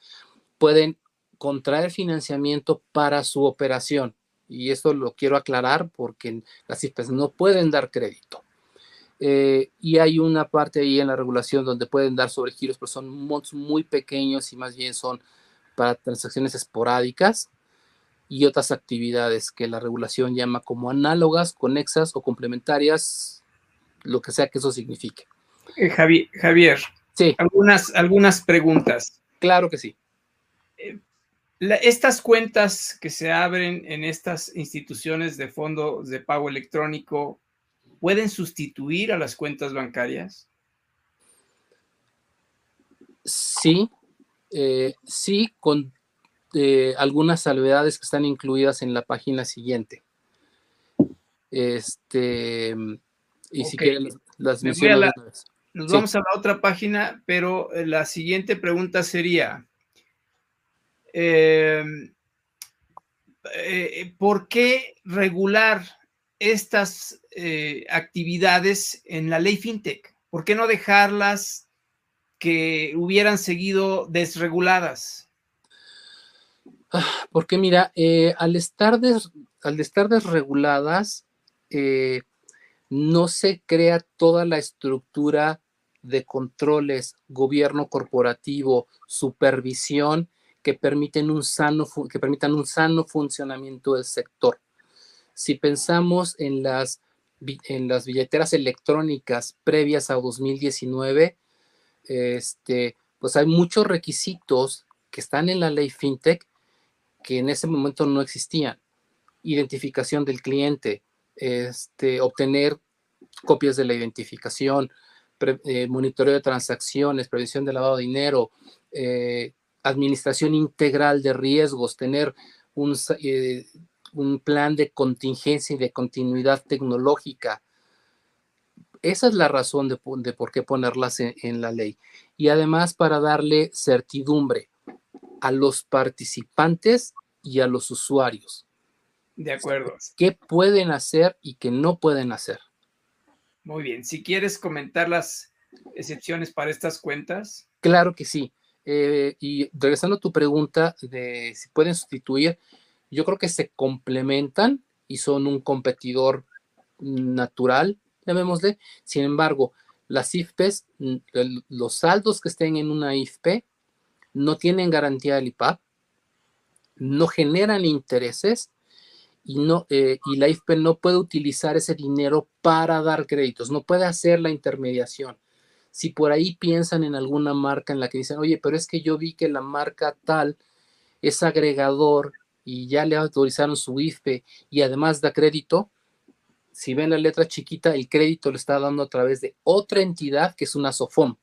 pueden contraer financiamiento para su operación. Y esto lo quiero aclarar porque las IFPES no pueden dar crédito. Eh, y hay una parte ahí en la regulación donde pueden dar sobre giros, pero son montos muy pequeños y más bien son para transacciones esporádicas y otras actividades que la regulación llama como análogas, conexas o complementarias, lo que sea que eso signifique. Eh, Javier, sí. algunas, algunas preguntas. Claro que sí. Eh, estas cuentas que se abren en estas instituciones de fondo de pago electrónico, ¿pueden sustituir a las cuentas bancarias? Sí, eh, sí, con algunas salvedades que están incluidas en la página siguiente. Este, y si quieren las, menciono. nos vamos a la otra página, pero eh, la siguiente pregunta sería, em, eh, ¿por qué regular estas eh, actividades en la ley FinTech? ¿Por qué no dejarlas que hubieran seguido desreguladas? Ah, porque mira, eh, al, estar al estar desreguladas, no se crea toda la estructura de controles, gobierno corporativo, supervisión que permiten un sano, que permitan un sano funcionamiento del sector. Si pensamos en las, en las billeteras electrónicas previas a 2019, este, pues hay muchos requisitos que están en la ley FinTech que en ese momento no existían. Identificación del cliente, este, obtener copias de la identificación, eh, monitoreo de transacciones, previsión de lavado de dinero, eh, administración integral de riesgos, tener un, eh, un, plan de contingencia y de continuidad tecnológica. Esa es la razón de, por qué ponerlas en la ley. Y además para darle certidumbre a los participantes y a los usuarios. De acuerdo. ¿Qué pueden hacer y qué no pueden hacer? Muy bien. Si quieres comentar las excepciones para estas cuentas. Claro que sí. Eh, y regresando a tu pregunta de si pueden sustituir, yo creo que se complementan y son un competidor natural, llamémosle. Sin embargo, las IFPs, los saldos que estén en una IFP no tienen garantía del IPAP, no generan intereses y, no, eh, y la IFP no puede utilizar ese dinero para dar créditos, no puede hacer la intermediación. Si por ahí piensan en alguna marca en la que dicen, oye, pero es que yo vi que la marca tal es agregador y ya le autorizaron su IFP y además da crédito, si ven la letra chiquita, el crédito lo está dando a través de otra entidad que es una SOFOM.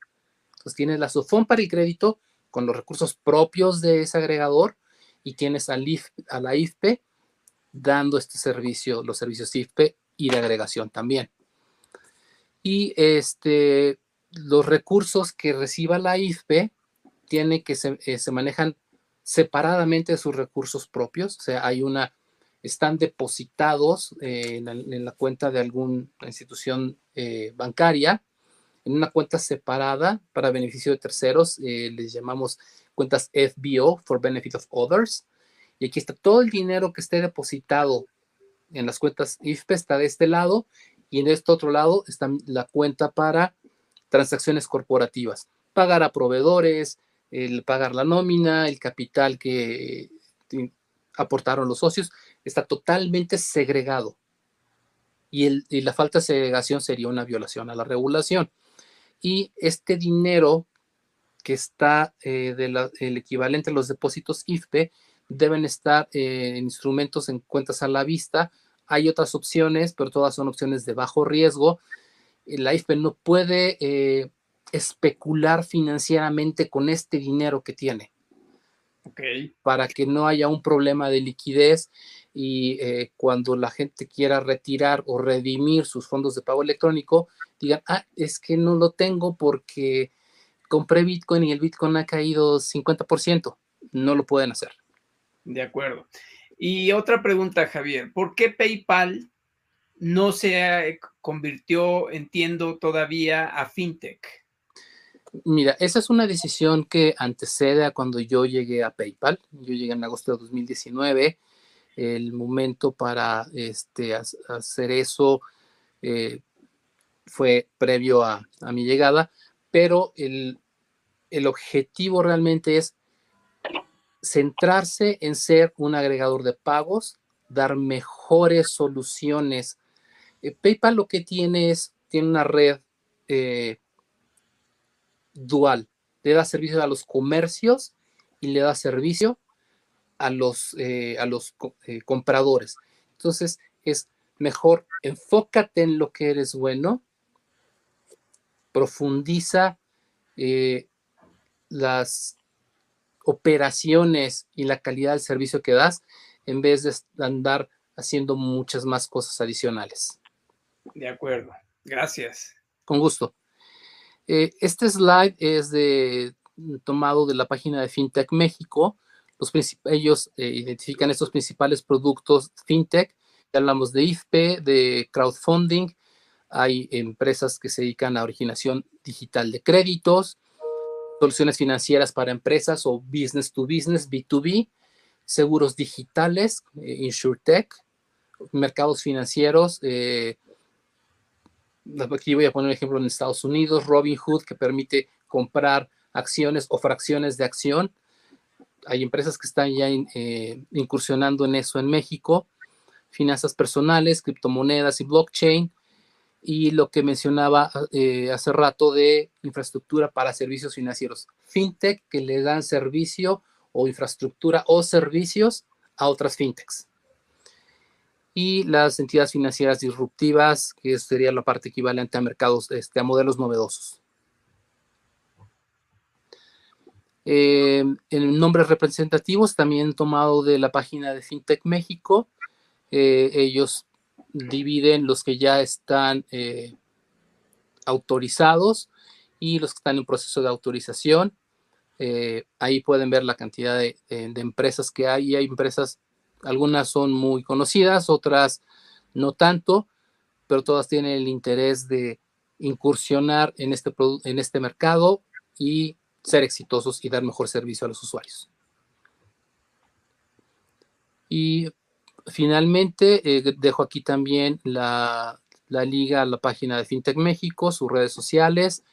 Entonces tienes la SOFOM para el crédito con los recursos propios de ese agregador y tienes a, a la IFPE dando este servicio, los servicios IFPE y de agregación también. Y este, los recursos que reciba la IFPE tiene que se, eh, se manejan separadamente de sus recursos propios, o sea, hay una, están depositados eh, en, la, cuenta de alguna institución eh, bancaria en una cuenta separada para beneficio de terceros, les llamamos cuentas FBO, for benefit of others. Y aquí está todo el dinero que esté depositado en las cuentas IFPE, está de este lado, y en este otro lado está la cuenta para transacciones corporativas, pagar a proveedores, el pagar la nómina, el capital que aportaron los socios, está totalmente segregado. Y, la falta de segregación sería una violación a la regulación y este dinero que está eh, el equivalente a los depósitos IFPE deben estar eh, en instrumentos en cuentas a la vista hay otras opciones, pero todas son opciones de bajo riesgo. La IFPE no puede eh, especular financieramente con este dinero que tiene. Okay. Para que no haya un problema de liquidez y eh, cuando la gente quiera retirar o redimir sus fondos de pago electrónico, digan, ah, es que no lo tengo porque compré Bitcoin y el Bitcoin ha caído 50%. No lo pueden hacer. De acuerdo. Y otra pregunta, Javier, ¿por qué PayPal no se convirtió, entiendo, todavía a FinTech? Mira, esa es una decisión que antecede a cuando yo llegué a PayPal. Yo llegué en agosto de 2019. El momento para este, hacer eso eh, fue previo a, mi llegada, pero el, el objetivo realmente es centrarse en ser un agregador de pagos, dar mejores soluciones. Eh, PayPal lo que tiene es, tiene una red eh, dual. Le da servicio a los comercios y le da servicio a los, eh, a los compradores. Entonces, es mejor enfócate en lo que eres bueno, profundiza las operaciones y la calidad del servicio que das en vez de andar haciendo muchas más cosas adicionales. De acuerdo. Gracias. Con gusto. Eh, este slide es de, tomado de la página de FinTech México. Los ellos eh, identifican estos principales productos FinTech. Ya hablamos de IFPE, de crowdfunding. Hay empresas que se dedican a originación digital de créditos, soluciones financieras para empresas o business to business, B2B, seguros digitales, eh, InsurTech, mercados financieros, aquí voy a poner un ejemplo en Estados Unidos, Robinhood, que permite comprar acciones o fracciones de acción. Hay empresas que están ya eh, incursionando en eso en México. Finanzas personales, criptomonedas y blockchain. Y lo que mencionaba eh, hace rato de infraestructura para servicios financieros. FinTech que le dan servicio o infraestructura o servicios a otras FinTechs y las entidades financieras disruptivas, que sería la parte equivalente a mercados, este, a modelos novedosos. Eh, en nombres representativos, también tomado de la página de FinTech México, eh, ellos dividen los que ya están eh, autorizados y los que están en proceso de autorización. ahí pueden ver la cantidad de, de empresas que hay y hay empresas algunas son muy conocidas, otras no tanto, pero todas tienen el interés de incursionar en este, en este mercado y ser exitosos y dar mejor servicio a los usuarios. Y finalmente, eh, dejo aquí también la, liga a la página de FinTech México, sus redes sociales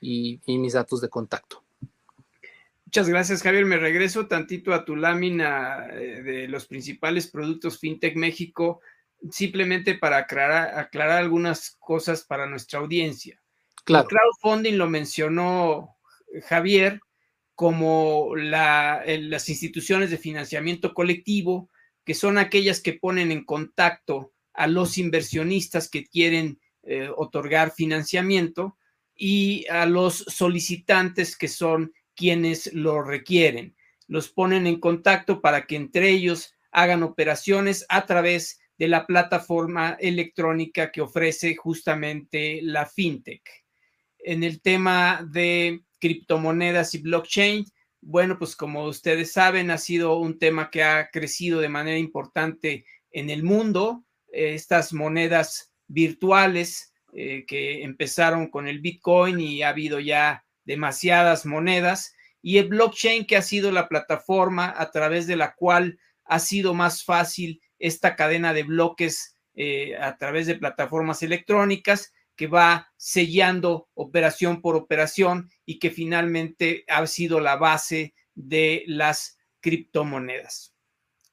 y mis datos de contacto. Muchas gracias, Javier. Me regreso tantito a tu lámina eh, de los principales productos FinTech México, simplemente para aclarar, algunas cosas para nuestra audiencia. Claro. El crowdfunding lo mencionó Javier como las instituciones de financiamiento colectivo, que son aquellas que ponen en contacto a los inversionistas que quieren eh, otorgar financiamiento y a los solicitantes que son quienes lo requieren. Los ponen en contacto para que entre ellos hagan operaciones a través de la plataforma electrónica que ofrece justamente la fintech. En el tema de criptomonedas y blockchain, bueno, pues como ustedes saben, ha sido un tema que ha crecido de manera importante en el mundo. Estas monedas virtuales eh, que empezaron con el Bitcoin y ha habido ya demasiadas monedas y el blockchain que ha sido la plataforma a través de la cual ha sido más fácil esta cadena de bloques eh, a través de plataformas electrónicas que va sellando operación por operación y que finalmente ha sido la base de las criptomonedas.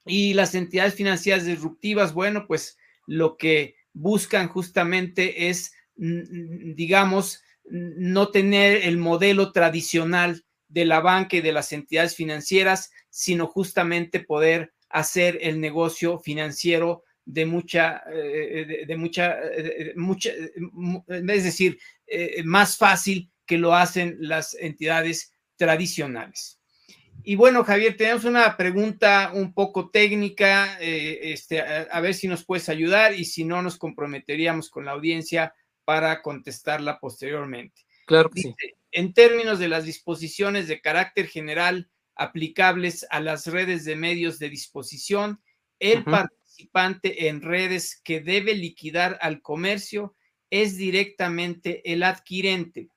Y las entidades financieras disruptivas, bueno, pues lo que buscan justamente es, digamos, no tener el modelo tradicional de la banca y de las entidades financieras, sino justamente poder hacer el negocio financiero de mucha, eh, de, mucha, mucha, es decir, más fácil que lo hacen las entidades tradicionales. Y bueno, Javier, tenemos una pregunta un poco técnica, este, a, ver si nos puedes ayudar y si no, nos comprometeríamos con la audiencia para contestarla posteriormente. Claro que sí. En términos de las disposiciones de carácter general aplicables a las redes de medios de disposición, el participante en redes que debe liquidar al comercio es directamente el adquirente.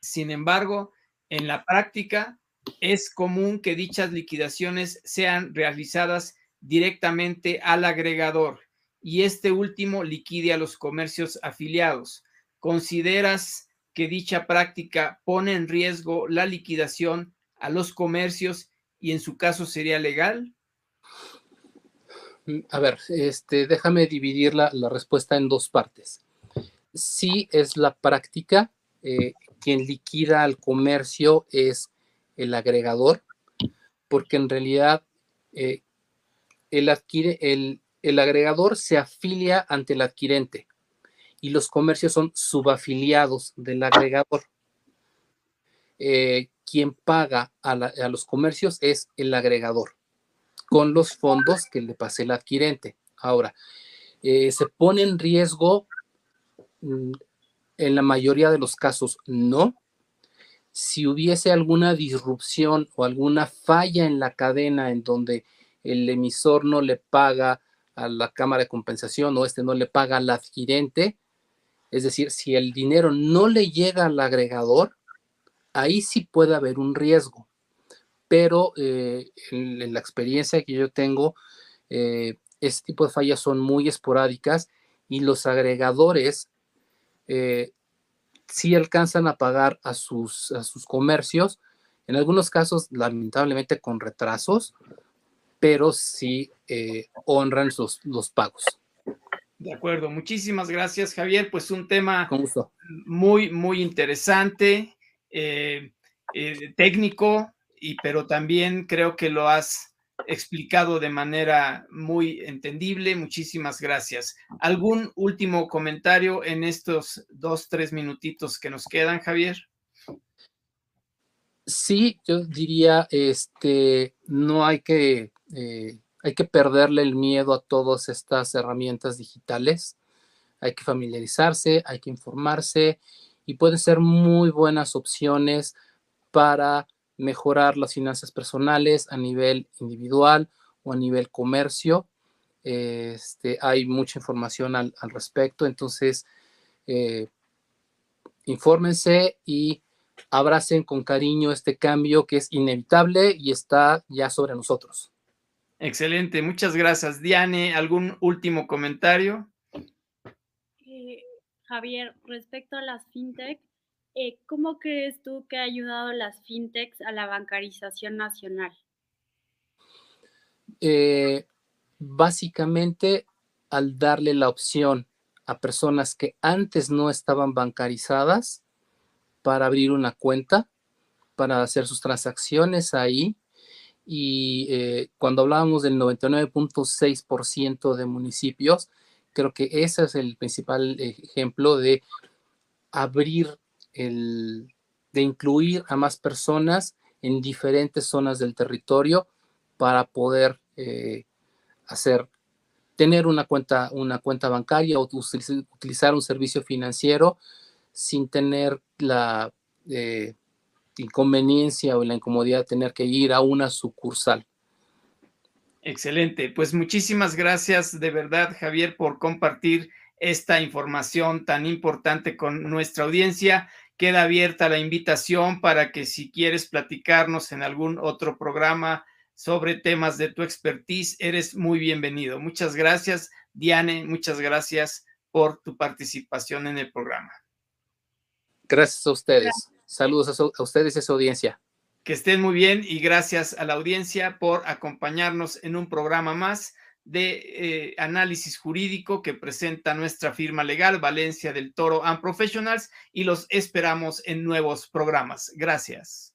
Sin embargo, en la práctica es común que dichas liquidaciones sean realizadas directamente al agregador y este último liquide a los comercios afiliados. ¿Consideras que dicha práctica pone en riesgo la liquidación a los comercios y en su caso sería legal? Mm, a ver, este, déjame dividir la, respuesta en dos partes. Sí es la práctica, eh, quien liquida al comercio es el agregador, porque en realidad eh, el, adquiere, el, el agregador se afilia ante el adquirente y los comercios son subafiliados del agregador. Eh, quien paga a, los comercios es el agregador con los fondos que le pase el adquirente. Ahora, eh, se pone en riesgo, mm, en la mayoría de los casos no. Si hubiese alguna disrupción o alguna falla en la cadena en donde el emisor no le paga a la cámara de compensación o este no le paga al adquirente, es decir, si el dinero no le llega al agregador, ahí sí puede haber un riesgo. Pero eh, en, la experiencia que yo tengo, eh, este tipo de fallas son muy esporádicas y los agregadores eh, sí alcanzan a pagar a sus, a sus comercios, en algunos casos lamentablemente con retrasos, pero sí eh, honran los pagos. De acuerdo, muchísimas gracias Javier, pues un tema muy, muy interesante, eh, eh, técnico, y, pero también creo que lo has explicado de manera muy entendible. Muchísimas gracias. ¿Algún último comentario en estos dos, tres minutitos que nos quedan, Javier? Sí, yo diría, este, no hay que, eh, hay que perderle el miedo a todas estas herramientas digitales. Hay que familiarizarse, hay que informarse y pueden ser muy buenas opciones para mejorar las finanzas personales a nivel individual o a nivel comercio. Este, hay mucha información al, respecto, entonces eh, infórmense y abracen con cariño este cambio que es inevitable y está ya sobre nosotros. Excelente, muchas gracias. Diane, ¿algún último comentario? Eh, Javier, respecto a las fintech, eh, ¿cómo crees tú que ha ayudado las fintechs a la bancarización nacional? Eh, básicamente al darle la opción a personas que antes no estaban bancarizadas para abrir una cuenta, para hacer sus transacciones ahí. Y eh, cuando hablábamos del 99.6% de municipios, creo que ese es el principal ejemplo de abrir el, de incluir a más personas en diferentes zonas del territorio para poder eh, hacer, tener una cuenta, una cuenta bancaria o utilizar un servicio financiero sin tener la eh, inconveniencia o la incomodidad de tener que ir a una sucursal. Excelente. Pues muchísimas gracias de verdad, Javier, por compartir esta información tan importante con nuestra audiencia. Queda abierta la invitación para que si quieres platicarnos en algún otro programa sobre temas de tu expertise, eres muy bienvenido. Muchas gracias, Diane. Muchas gracias por tu participación en el programa. Gracias a ustedes. Saludos a, ustedes y a su audiencia. Que estén muy bien y gracias a la audiencia por acompañarnos en un programa más de eh, análisis jurídico que presenta nuestra firma legal Valencia del Toro and Professionals y los esperamos en nuevos programas. Gracias.